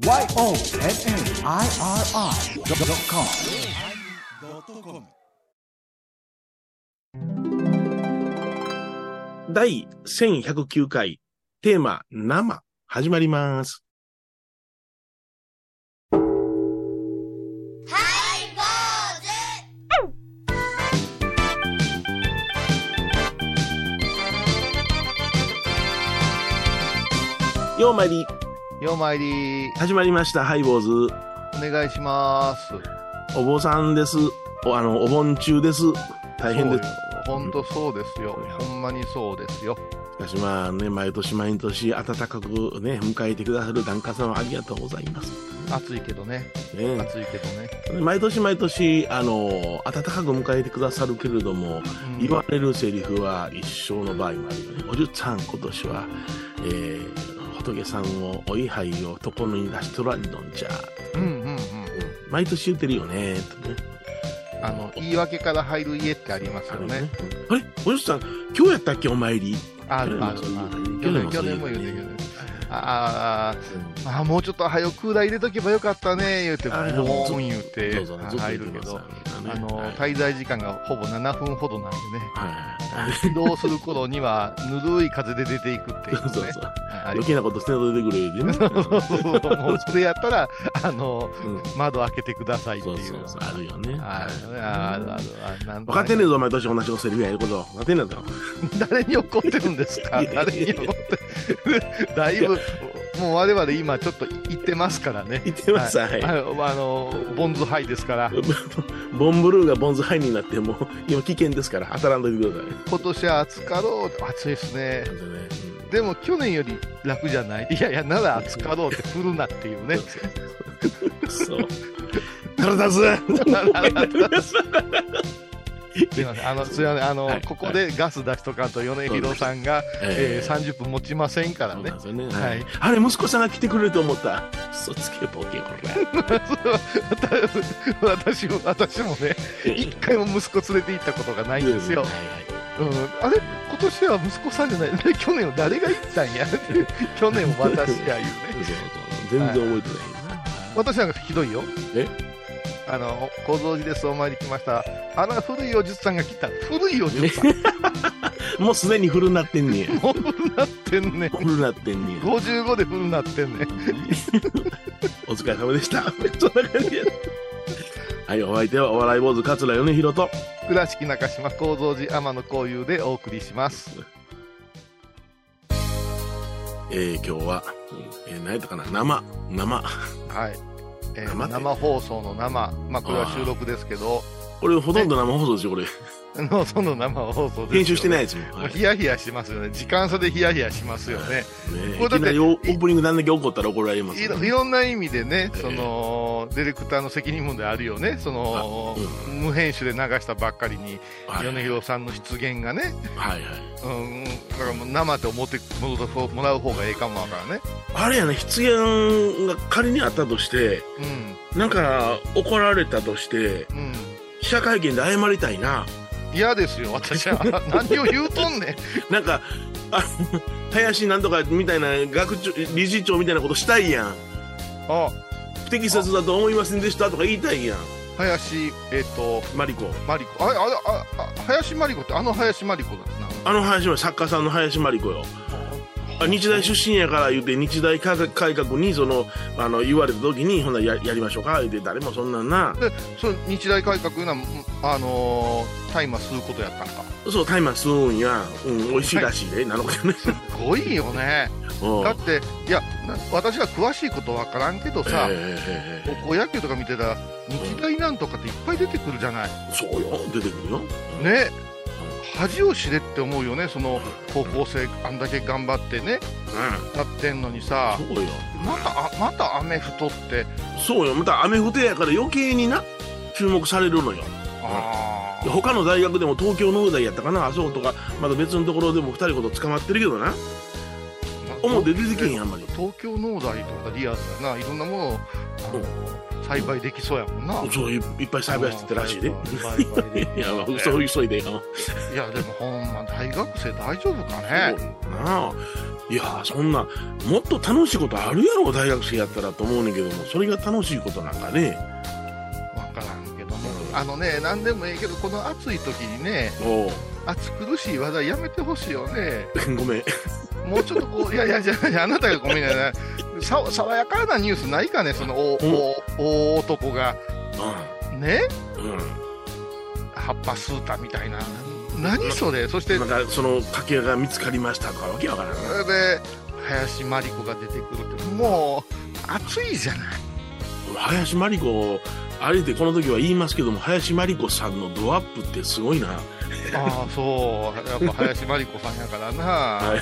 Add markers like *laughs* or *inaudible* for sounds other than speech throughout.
YONNIRI.com 第1109回テーマ生始まります。ようまいりようまいり、始まりましたハイボーズお願いします。お坊さんですおあのお盆中です大変ですほんとそうですよ。うんほんまにそうですよ。しかしまあね毎年毎年温かくね迎えてくださる檀家様ありがとうございます、暑いけどね。ね暑いけどね。毎年毎年あの温かく迎えてくださるけれども、うん言われるセリフは一生の場合もあるよね。おじゅっさん、今年は、えー、仏さんをお位牌を床のに出しとらんのんじゃ。うんうんうん。毎年言ってるよね、とね。あの、言い訳から入る家ってありますよね。あれ？おじさん、今日やったっけ、お参り。あるある。ある去年、も言うてる。あーあー、もうちょっと早くクーラー入れとけばよかったね、言うて、ボーン言うて入るけどあの、はい滞在時間がほぼ7分ほどなんでね。はい移動する頃には、ぬるい風で出ていくっていうね。そうそう余計なことせんと出てくれ、でね。もうそれやったら、あの、うん窓開けてくださいってそいうう。そうそう、あるよね。あるねあるある分かってんねえぞ、毎年同じセリフやること。分かってんねんぞ。誰に怒ってるんですか誰に怒ってるだいぶ、もう我々今ちょっと言ってますからね。言ってます、はい。あの、あのボンズハイですから、*laughs* ボンブルーがボンズハイになってもう今危険ですから当たらんといてください。今年は暑かろう。暑いですね。でも去年より楽じゃない？いやいや、なら暑かろうって振るなっていうね。そう。*laughs* 腹立つ *laughs* *laughs* すいません。あの、すいません。あの、はいここでガス出しとかんと米広さんが、えー、30分持ちませんからねね。ははいい。あれ、息子さんが来てくれると思った。嘘つけ、ボケ、こ *laughs* 私も、私もね、れ。一回も息子連れて行ったことがないんですよはい。うん、あれ今年は息子さんじゃない。で去年は誰が行ったんや？*laughs* 去年は私や言うね。そうそう全然覚えてないな。私なんかひどいよ。え？あの、小僧寺です、お参り来ました。あら、古いおじさんが来た。古いおじさん。*laughs* もうすでにフルなってんねや。もう古なってんねん。フルなってんねや。55で古なってんねん。*laughs* お疲れ様でした。そんな感じや。はい、お相手はお笑い坊主桂米宏と。倉敷中島幸三寺天野幸雄でお送りします。えー、今日は、えー、何やったかな生、生。はい。えー生放送の生。まあ、これは収録ですけど、これほとんど生放送ですよ、これ。のその生放送でね編集してないですもん。もうはいヒヤヒヤしますよね。時間差でヒヤヒヤしますよね。ねこれだってオオープニングなんだけ怒ったら怒られますいよろいろんな意味でね、ええその、ディレクターの責任問題あるよね。その、う無編集で流したばっかりに、はい米広さんの出現がね、はいはい。うん、だからもう生で思ってもらう方がええかもわからんね。あれやね、出現が仮にあったとして、なんか怒られたとして、うん、うん。記者会見で謝りたいな。嫌ですよ、私は。*laughs* 何を言うとんねん。*laughs* なんか、あ林なんとかみたいな学長、理事長みたいなことしたいやん。あ、不適切だと思いませんでしたとか言いたいやん。林、えっ、と、マリコ。マリコ。あれ、あれ、あ、あ林真理子ってあの林真理子だな。あの林は作家さんの林真理子よ。あ日大出身やから言うて日大改革にそのあの言われた時にほんならややりましょうか言うて誰もそんなんなで、その日大改革いうのは、あのー、大麻吸うことやったんか？そう大麻吸うんや、うん、美味しいらしいで、なのかねすごいよね。*laughs* うんだって、いや、な私が詳しいことわからんけどさ、ええ高校野球とか見てたら、日大なんとかっていっぱい出てくるじゃない。そうよ出てくるよね。恥を知れって思うよね、その高校生、あんだけ頑張ってね、うやってんのにさん、そうよ。また、あまたアメフトって、そうよ。またアメフトやから余計にな注目されるのよ。あで他の大学でも東京農大やったかなあそことかまだ別のところでも2人ほど捕まってるけどな。ー表出てけんやんまり東京農大とかリアルだないろんなものをあの栽培できそうやもんな。そういいっぱい栽培してたらしいで。*laughs* 栽培できいやそう急いでよいやでもほんま大学生大丈夫かね。な。あいやそんなもっと楽しいことあるやろ大学生やったらと思うねんけどもそれが楽しいことなんかね。わからんけども、うんあのね何でもええけどこの暑い時にね暑苦しい話題やめてほしいよね。*laughs* ごめんもうちょっとこういやいやじゃああなたがごめんなさい。さ爽やかなニュースないかねその大大大男が。ねうん。うん。葉っぱ吸うたみたいな。何それ？そしてなんかその家系が見つかりましたとかわけわからんな。それで林真理子が出てくるってもう暑いじゃない。林真理子あえてこの時は言いますけども林真理子さんのドアップってすごいな。ああそう。やっぱ林真理子さんやからな、は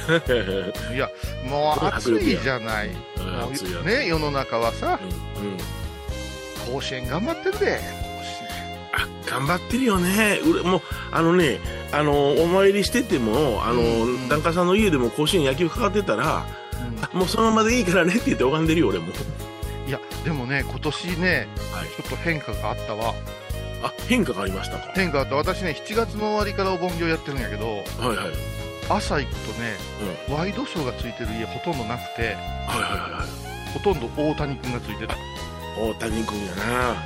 い。い、やもう暑いじゃない。いやね世の中はさ。うんうん。甲子園頑張ってるであ頑張ってるよね。もうあのねあのお参りしててもあの、うん檀家さんの家でも甲子園野球かかってたらあもうそのままでいいからねって言って拝んでるよ俺もでもね今年ねはい。ちょっと変化があったわ。あ変化がありましたか？変化あった。私ね7月の終わりからお盆業やってるんやけどはいはい。朝行くとねうん。ワイドショーがついてる家ほとんどなくてはいはいはいはい。ほとんど大谷君がついてた。で大谷君やな。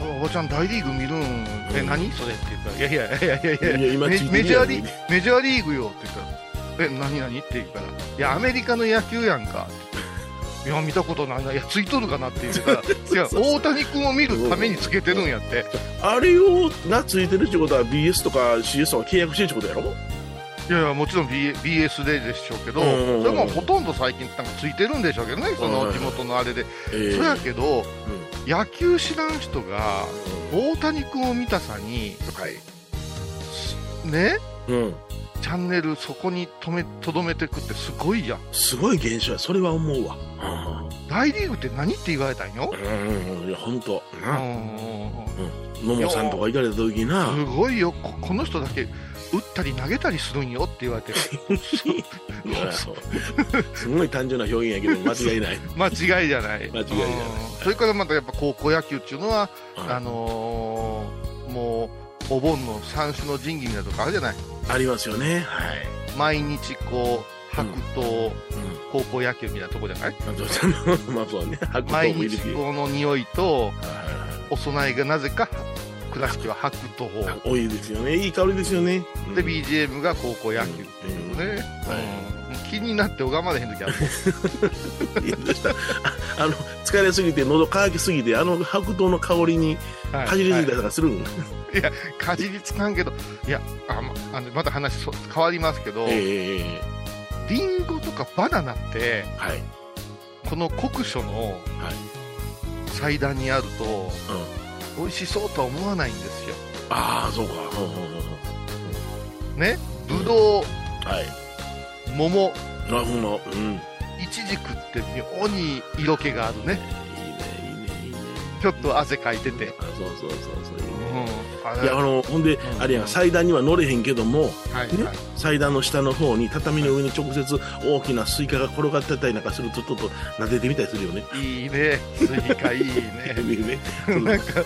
おおおばちゃん大リーグ見るん？えうん。何？それって言ったらいやいやいやいやいやいや今メジャーリーメジャーリーグよって言ったらえ何何？って言うからいやアメリカの野球やんかっていや見たことないな。いやついとるかなって言ってたらいや大谷君を見るためにつけてるんやって。あれをがついてるってことは BS とか CS とか契約してるってことやろ？いやいやもちろん、B、BS ででしょうけど、うんうんうん。それもほとんど最近なんかついてるんでしょうけどねその地元のあれで、えそやけど野球知らん人が大谷君を見たさにはい。ね？うんチャンネルそこに止めとどめてくってすごいやん。すごい現象やそれは思うわ。大リーグって何って言われたんよ、うんうんいや本当。うなん。うん。野茂さん。とか行かれた時なすごいよここの人だけ打ったり投げたりするん。よって言われてすごい単純な表現やけど間違いない間違いじゃない間違いじゃないうん。それからまたやっぱ高校野球っていうのはああのーもうお盆の三種の神器みたいなとこあるじゃない。ありますよね。はい。毎日こう白桃、うん。高校野球みたいなとこじゃない？まあそうね。*laughs* 毎日この匂いとはいはいはい。お供えがなぜか倉敷は白桃。あ多いですよね。いい香りですよね。うん。で BGM が高校野球っていうね、はい。うん気になって拝まれへん時ある。*laughs* ああの疲れすぎて喉乾きすぎてあの白桃の香りにはいかじりついたりとかするん、かじりつかんけどいやあまあのまた話そ変わりますけど、ええリンゴとかバナナってはい。この酷暑のはい。祭壇にあるとうん。美味しそうとは思わないんですよ。ああそうか。うんうんうんうん。ねぶどう。はい桃。なるほん。いちじくって妙に色気があるね。いいねいいねいいね。ちょっと汗かいてて、あそうそうそうそういいうん。いやあのほんで、ん。あれやん祭壇には乗れへんけどもねはいはい。祭壇の下の方に畳の上に直接大きなスイカが転がってたりなんかするとちょっと撫でてみたりするよね。いいね。スイカいいね。*laughs* 見るね。なんか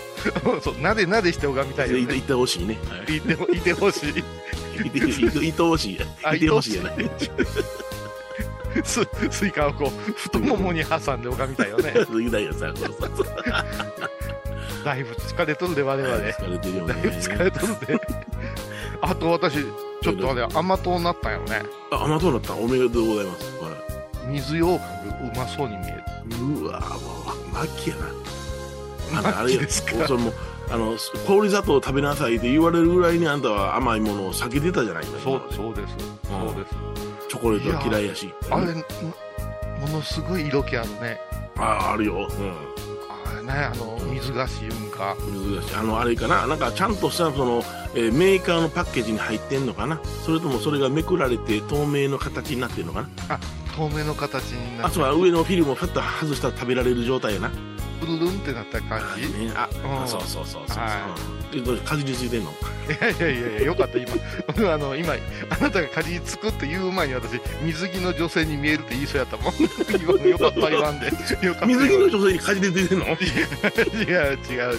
そうなでなでして拝みたいよね。いてほしいね。はい。いていてほしいいていていてほしいや。いてほしいやない。ススイカをこう太ももに挟んで拝みたいよね。*laughs* だいぶ疲れとるで我々、疲れてるよだいぶね。疲れとるであと私ちょっとあれ甘党になったんよねあ、甘党だった。おめでとうございます。は水羊羹がうまそうに見えるい。うわもう末期やな。あんたあれや末期ですか。それもあの氷砂糖食べなさいって言われるぐらいにあんたは甘いものを避けてたじゃない。今そうそうです。そうです。チョコレートは嫌いやし。あれものすごい色気あるね。ああるよ。うん。あれねあの水菓子いうんか。難しいあのあれかな。なんかちゃんとしたその、えーメーカーのパッケージに入ってんのかな。それともそれがめくられて透明の形になってんのかな。透明の形になってあそう上のフィルムをファッと外したら食べられる状態やなブルルンってなった感じ？あ、うんそうそうそうそう。はえどうかじりついてんの？やいやいやいや、よかった、今。僕あの、今、あなたがかじりつくって言う前に私、水着の女性に見えるって言いそうやったもん。*laughs* 今よかった、言わんで。よかった。水着の女性にかじりついてんの？違う違う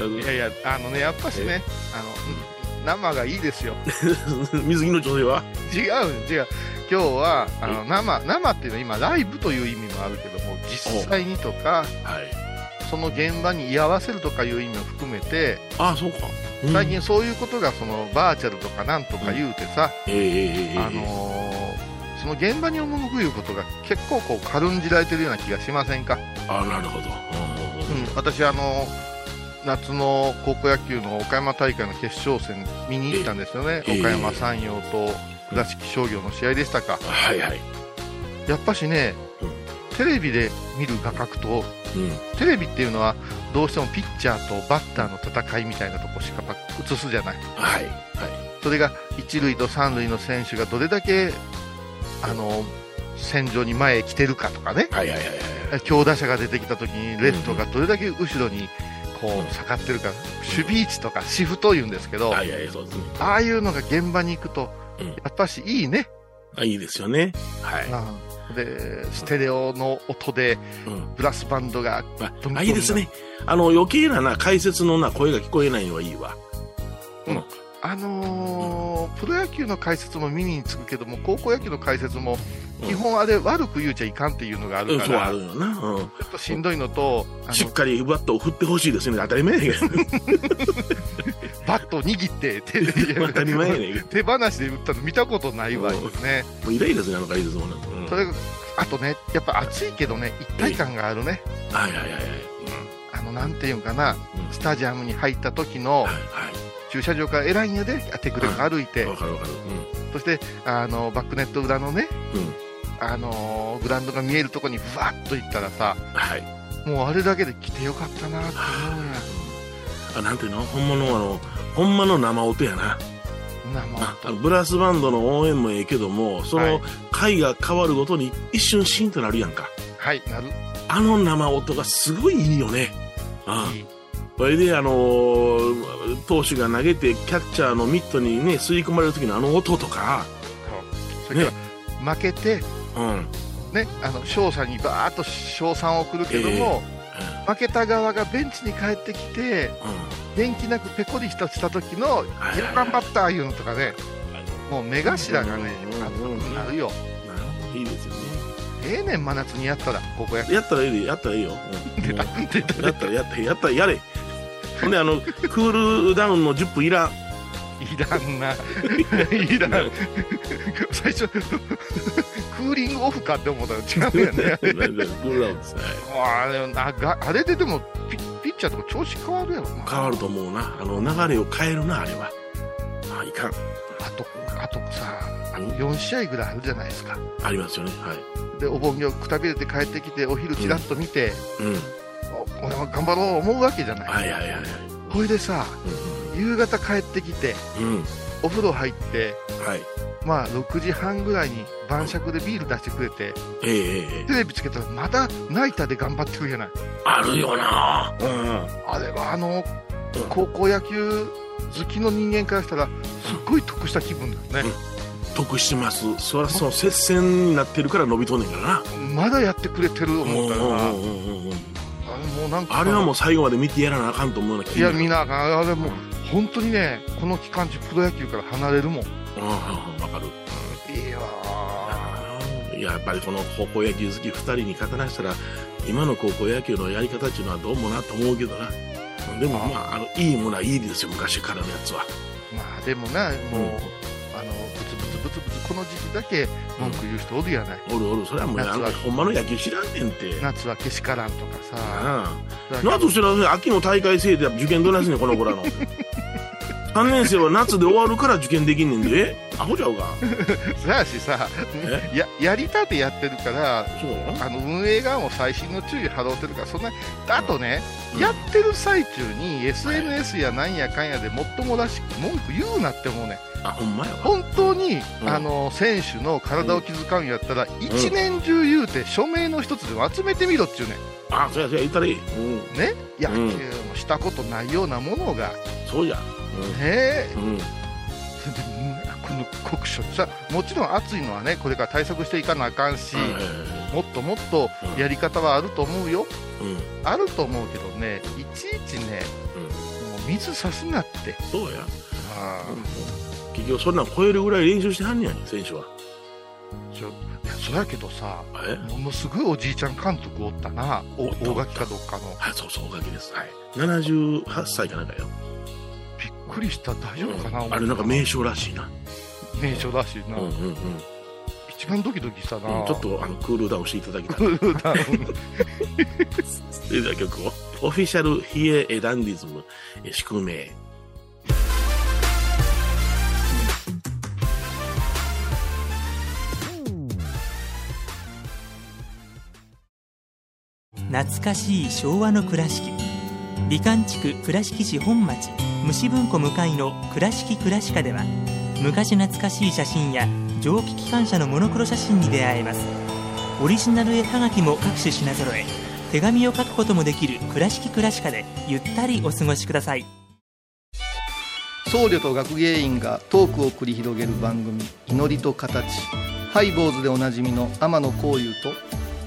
違う。いやいや、あのね、やっぱしね、あの、うん生がいいですよ。*laughs* 水着の女性は？違う違う。今日は、あの、生、生っていうのは今、ライブという意味もあるけども、実際にとか、はい。その現場に居合わせるとかいう意味を含めて、あ、そうか。うん。最近そういうことがそのバーチャルとかなんとか言うてさ、ええええええあのーその現場に赴くいうことが結構こう軽んじられてるような気がしませんか、あ、なるほど。うん、私あの夏の高校野球の岡山大会の決勝戦見に行ったんですよね、ええ岡山山陽と倉敷商業の試合でしたか、はいはい。やっぱしね、うんテレビで見る画角とうん。テレビっていうのはどうしてもピッチャーとバッターの戦いみたいなとこしか映すじゃないはい。はい。それが一塁と三塁の選手がどれだけあの戦場に前へ来てるかとかねはいはいはいはい。強打者が出てきた時にレフトがどれだけ後ろにこう下がってるか守備位置とかシフト言うんですけど、はいはい、ね。ああいうのが現場に行くとうんやっぱしいいね、あ、いいですよね。はい。でステレオの音でうん。ブラスバンドがまどんどんあ、いいですね。あの、余計なな、解説のな、声が聞こえないのはいいわ。あのープロ野球の解説も耳につくけども高校野球の解説もうん基本あれ悪く言うちゃいかんっていうのがあうん、そうるから、あるよな。うん。ちょっとしんどいのと、しっかりバットを振ってほしいですね。当たり前やけど。*laughs* バットを握って手当たり前やね。手放しで打ったの見たことないわよね。もうイライラするあの解説もな。うん。それがあとね、やっぱ暑いけどね、一体感があるね。はいはいはいはい。あの、なんていうんかな、うん。スタジアムに入った時のはい駐車場から偉いんやで、手くれく歩いてはい。わ、かるわかる。そして、あの、バックネット裏のね、うん。うん。あのーグラウンドが見えるとこにふわっと行ったらさ、はい。もうあれだけで来てよかったなって思うんや。あ、なんていうの？本物のあの、ほんまの生音やな。なもうああのブラスバンドの応援もええけども、そはいの回が変わるごとに一瞬シーンとなるやんか。はい、なる。あの生音がすごいいいよね。あいいそれで、あのー投手が投げて、キャッチャーのミットにね、吸い込まれる時のあの音とか、それから、負けて、うん。ね、あの勝者にバーッと賞賛を送るけども、負けた側がベンチに帰ってきて、元気なくペコリしたした時の、はい4番バッターいうのとかね、もう目頭がね、なるよ。うん。いいですよね。ええねん、真夏にやったら、ここや。やったらいいで、やったらいいよ。うん *laughs* 出た、出た、やったら、やったら、やったら、やれ。ほんで、あの、クールダウンの10分いらん。いらんな。いらん。最初、クーリングオフかって思ったら違うやね。あれででもピ、ピッチャーとか調子変わるやろな。変わると思うな。あの、流れを変えるな、あれは。あ、いかん。あと、あとさ、あの4試合ぐらいあるじゃないですか。ありますよね。はい。で、お盆をくたびれて帰ってきて、お昼ちらっと見て、うん。お俺は頑張ろう思うわけじゃない。はいはいはいはい。ほいでさ、う夕方帰ってきて、ん。うん。お風呂入って、はい。まあ、6時半ぐらいに晩酌でビール出してくれて、ええええテレビつけたらまたナイターで頑張ってくるじゃない。あるよなうん。あれはあのうん、高校野球好きの人間からしたら、すっごい得した気分だよね。得してます。そらその接戦になってるから伸びとんねんからな。まだやってくれてる思ったらな、あれうんうんうんうんもうなんか、あれはもう最後まで見てやらなあかんと思うな気いや、がみんなあかん、あれもう、本当にね、この期間中、プロ野球から離れるもん。いうんうんうんわかる。やいややっぱりこの高校野球好き2人に語らせたら今の高校野球のやり方っていうのはどうもなと思うけどな。でもまああのいいものはいいですよ昔からのやつは。まあでもな、もう、うん。あの、ブツブツブツブツ、この時期だけ文句言う人おるやない。おるおる。それはもうあほんまの野球知らんねんて。夏はけしからんとかさ。あ。だからんとしてら秋の大会制で受験どないすんねんこの子らの *laughs* 3年生は夏で終わるから受験できんねんで。アホちゃうか。*laughs* そやしさ、え？や、やりたてやってるから、あの運営側も細心の注意払ってるから、そんな、あとね、うん。やってる最中に SNS やなんやかんやでもっともらしく文句言うなって思うね。あ、ほんまやわ。本当に、うん。あの選手の体を気遣うんやったら、一年中言うて、署名の一つでも集めてみろっちゅうねん、あ、そうやそうや、言ったらいい。うん。ね、野球うん。もしたことないようなものが、ねそうじゃ。え、うん。この酷暑さ、もちろん暑いのはね、これから対策していかなあかんし、はいもっともっとやり方はあると思うよ、うん。あると思うけどね、いちいちね、もう水さすなって。そうや。あ結局そんなん超えるぐらい練習してはんねやん、選手は。ちょそやけどさ、え？ものすごいおじいちゃん監督おったな、大垣かどっかの。はい、そうそう、おかげです。はい。78歳かなんかよ。びっくりした、大丈夫かな、あれなんか名称らしいな。名所らしいな、うんうんうん。一番ドキドキしたな、うんちょっとあのクールダウンしていただきたい。クールダウンそれでは曲を。オフィシャルヒエエダンディズム、え宿命。懐かしい昭和の倉敷美観地区倉敷市本町虫文庫向かいの「倉敷倉歯科」では昔懐かしい写真や蒸気機関車のモノクロ写真に出会えます。オリジナル絵はがきも各種品揃え手紙を書くこともできる「倉敷倉歯科」でゆったりお過ごしください。僧侶と学芸員がトークを繰り広げる番組「祈りと形」ハイボーズでおなじみの天野幸雄と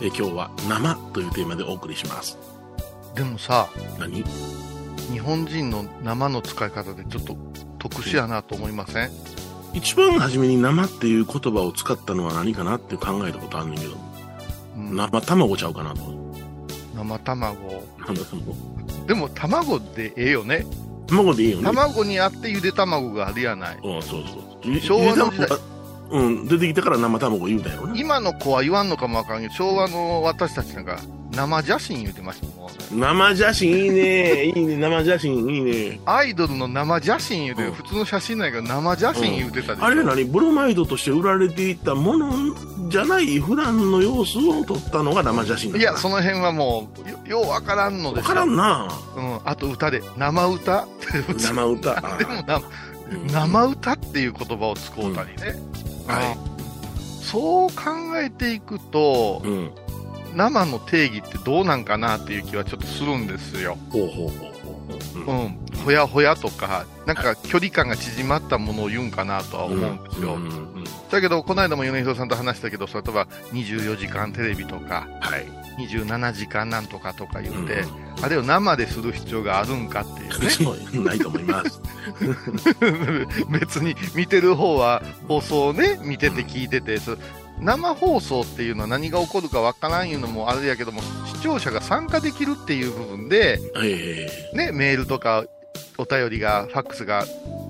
え今日は生というテーマでお送りします。でもさ、何？日本人の生の使い方でちょっと特殊やなと思いません？一番初めに生っていう言葉を使ったのは何かなって考えたことあんねんけど、うん生卵ちゃうかなと。生卵。なんだもうでも卵でええよね。卵でいいよね。卵にあってゆで卵があるやない。うん、そうそう。昭和の時代うん、出てきてから生卵言うたんやろな。今の子は言わんのかもわからんけど、昭和の私たちなんか生写真言うてましたもんね。生写真いいね。いいね。生写真いいね。アイドルの生写真言うて、うん普通の写真ないけど生写真言うてたでしょ。あれ何ブロマイドとして売られていたものじゃない普段の様子を撮ったのが生写真いや、その辺はもう、よようわからんのでわからんな。うん。あと歌で、生歌生歌。*laughs* でもな、生歌っていう言葉を使うたりね。はそう考えていくとい。、うん。生の定義ってどうなんかなっていう気はちょっとするんですよ。ほうほうほうほう。うんうん。ほやほやとか、なんか距離感が縮まったものを言うんかなとは思うんですよ。うんうんうんだけど、この間も米広さんと話したけど、例えば24時間テレビとか、はい。27時間なんとかとか言って、うあれを生でする必要があるんかっていうね。そうないと思います。*laughs* 別に見てる方は放送をね、見てて聞いてて、そ生放送っていうのは何が起こるかわからんいうのもあれやけども、視聴者が参加できるっていう部分で、えね、メールとかお便りが、ファックスが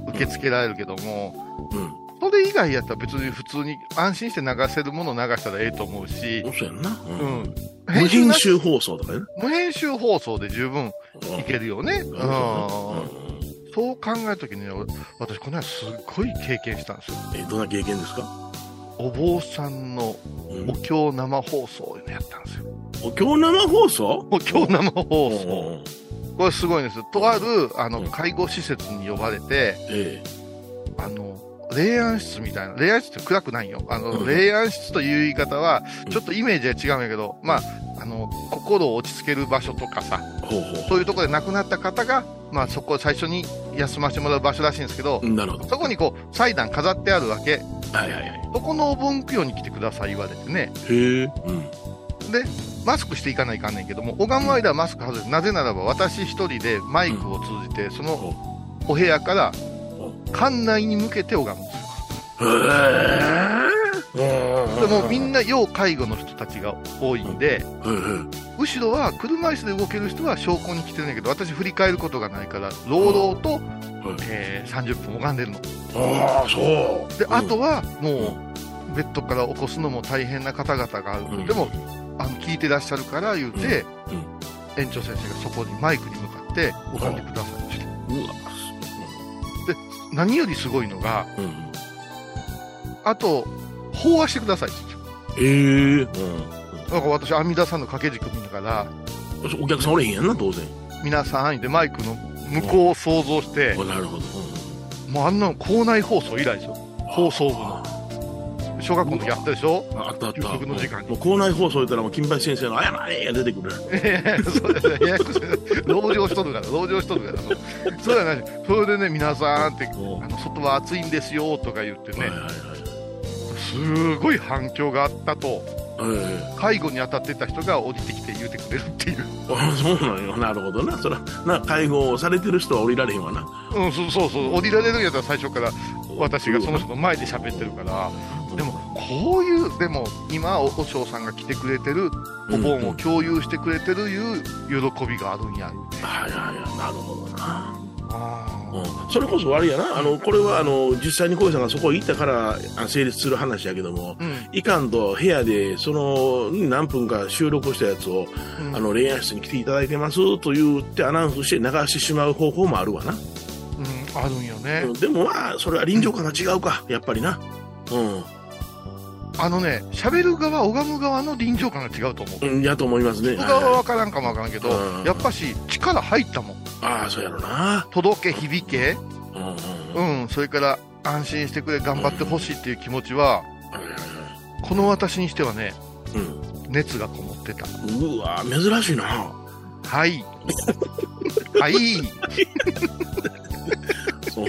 受け付けられるけども、えうん。それ以外やったら別に普通に安心して流せるもの流したらええと思うし、そうやんな。ううんん。無編な集放送とかね。無編集放送で十分いけるよね。うん。うんそう考えたときにね、私この間すっごい経験したんですよ。えどんな経験ですか？お坊さんのうんお経生放送いうのやったんですよ。お経生放送？お経生放お送。これすごいんですよ。とある、あの、うん介護施設に呼ばれて、えあの、霊安室みたいな、霊安室って暗くないよ。あの、うん霊安室という言い方はう、んちょっとイメージは違うんやけど、まあ、あの、心を落ち着ける場所とかさ、えほうほうそういうところで亡くなった方が、まあそこを最初に休ませてもらう場所らしいんですけど、なるほど。そこにこう、祭壇飾ってあるわけ。はいはいはい。そこのお盆供養に来てください言われてね。へえ。うん。で、マスクしていかないかんねんけども、拝む間はマスク外れなぜならば私一人でマイクを通じて、そのお部屋から館内に向けて拝むんですよ。へえ。でもみんな要介護の人たちが多いんで。後ろは車椅子で動ける人は証拠に来てるんだけど、私振り返ることがないから、朗々とえー30分拝んでるの。ああ、そう。で、うんあとはもう、ベッドから起こすのも大変な方々がある。うんでも、あの、聞いてらっしゃるから言うて、園長先生がそこにマイクに向かって拝んでくださいました。うわ。何よりすごいのが、うん。あと、飽和してくださいってええうん。なんか私、阿弥陀さんの掛け軸見ながら、お客さんおれへんやんな、当然。皆さんでマイクの向こうを想像して、あなるほど。もうあんなの校内放送以来ですよ。放送部の。小学校の時あったでしょあったあった。の時間にもう校内放送言ったらもう金八先生の謝れが出てくる。え *laughs* えそうですね。ややこしい籠城しとるから、籠城しとるから。そうじゃない。それでね、皆さんって、おあの外は暑いんですよとか言ってねはいはい、はい。すごい反響があったと、え介護に当たってた人が降りてきて言うてくれるっていう。*laughs* そうなんよ。なるほどな。そら、な、介護をされてる人は降りられへんわな。うん、そうそうそう。降りられるんやったら最初から私がその人の前で喋ってるから。でも、こういう、でも、今、おお嬢さんが来てくれてる、お盆を共有してくれてるいう喜びがあるんや。はいはいはい。なるほどな。あうんそれこそあれやな。あの、これはあの、実際に小井さんがそこ行ったからあ成立する話やけども、ーうん。いかんと部屋で、その、何分か収録したやつを、うんあの、恋愛室に来ていただいてますと言ってアナウンスして流してしまう方法もあるわな。うん、あるんよね。うんでもまあ、それは臨場感が違うか、やっぱりな。うん。あのね、喋る側、拝む側の臨場感が違うと思う。うん、やと思いますね。僕側ははい分からんかも分からんけどうん、やっぱし力入ったもん。ああ、そうやろな。届け、響け、うんそれから安心してくれ、頑張ってほしいっていう気持ちは、この私にしてはね、うん。熱がこもってた。うわ珍しいな。はい。*laughs* はい。*laughs* そう。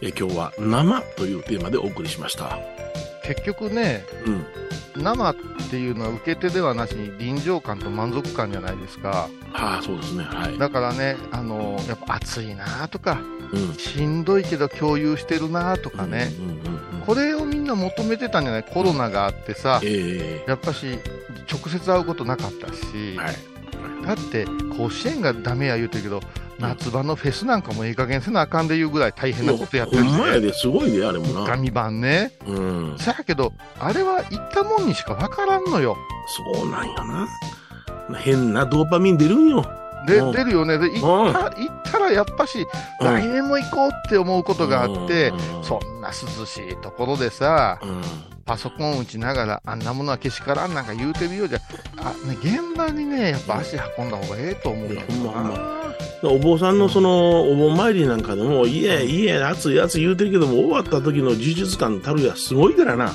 え今日は生というテーマでお送りしました。結局ね、うん。生っていうのは受け手ではなしに臨場感と満足感じゃないですか。はあ、そうですね。はい。だからね、あの、やっぱ暑いなとか、うん。しんどいけど共有してるなとかね、うんうんうんこれをみんな求めてたんじゃない？コロナがあってさ、えやっぱし、直接会うことなかったし、えはい。だって、甲子園がダメや言うてるけど、夏場のフェスなんかもいい加減せなあかんでいうぐらい大変なことやってるほんまやね。で、すごいで、あれもな。紙版ね。うん。さやけど、あれは行ったもんにしかわからんのよ。そうなんやな。変なドーパミン出るんよ。で、うん出るよね。で、行うんった、行ったらやっぱし、うん来年も行こうって思うことがあって、うんそんな涼しいところでさ、うん。パソコン打ちながら、あんなものはけしからんなんか言うてるようじゃ、あ、ね、現場にね、やっぱ足運んだ方がええと思うよほんま。お坊さんのその、お盆参りなんかでも、いえ、いえ、暑い暑い言うてるけども、終わった時の事実感たるやすごいからな。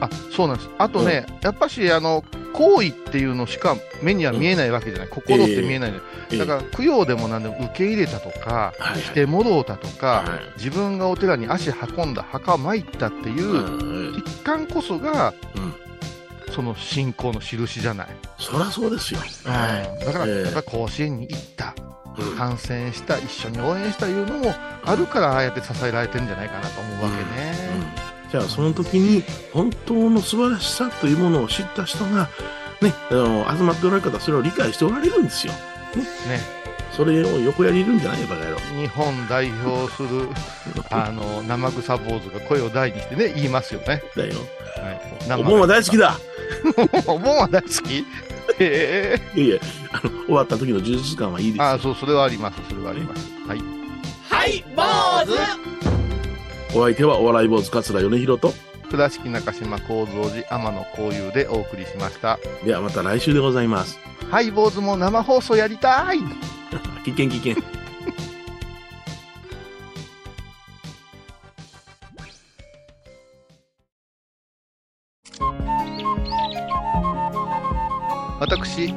あ、そうなんです。あとね、やっぱし、あの、行為っていうのしか目には見えないわけじゃない。心って見えないええ。だから、供養でも何でも受け入れたとか、はいしてもろうたとか、はい自分がお寺に足運んだ、墓参ったっていう、うん一環こそが、うん。その信仰の印じゃない。そらそうですよ。だから、ええ。やっぱ甲子園に行った、うん観戦した、一緒に応援したいうのもあるから、ああやって支えられてるんじゃないかなと思うわけね。うん。じゃあその時に本当の素晴らしさというものを知った人がねあの集まっておられる方はそれを理解しておられるんですよ。ね。それを横やりいるんじゃないよバカ野郎。日本代表する、*laughs* あの、生臭坊主が声を大にしてね、言いますよね。だよ。はい、お盆は大好きだ。*laughs* お盆は大好き？へえ。いやいや、あの、終わった時の充実感はいいです。ああ、そう、それはあります。それはあります。はい。はい、坊主お相手はお笑い坊主桂米広と、倉敷中島幸三寺天野幸雄でお送りしました。ではまた来週でございます。はい、坊主も生放送やりたい *laughs* 危険危険。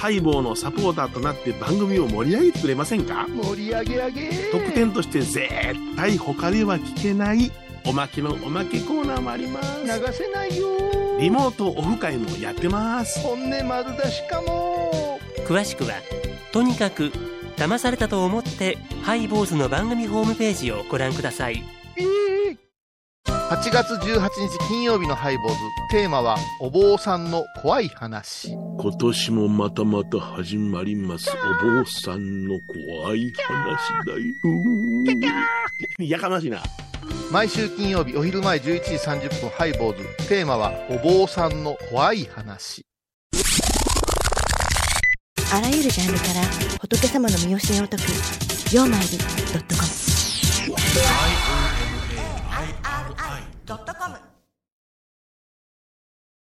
ハイボーのサポーターとなって番組を盛り上げてくれませんか？盛り上げ上げ。特典として絶対他では聞けないおまけのおまけコーナーもあります。流せないよ。リモートオフ会もやってます。本音丸出しかも。詳しくはとにかく騙されたと思ってハイボーズの番組ホームページをご覧ください8月18日金曜日のハイボーズ。テーマは、お坊さんの怖い話。今年もまたまた始まります。お坊さんの怖い話だよ。*laughs* やかましいな。毎週金曜日お昼前11時30分ハイボーズ。テーマは、お坊さんの怖い話。あらゆるジャンルから仏様の身教えを解く「曜マイルドドットコム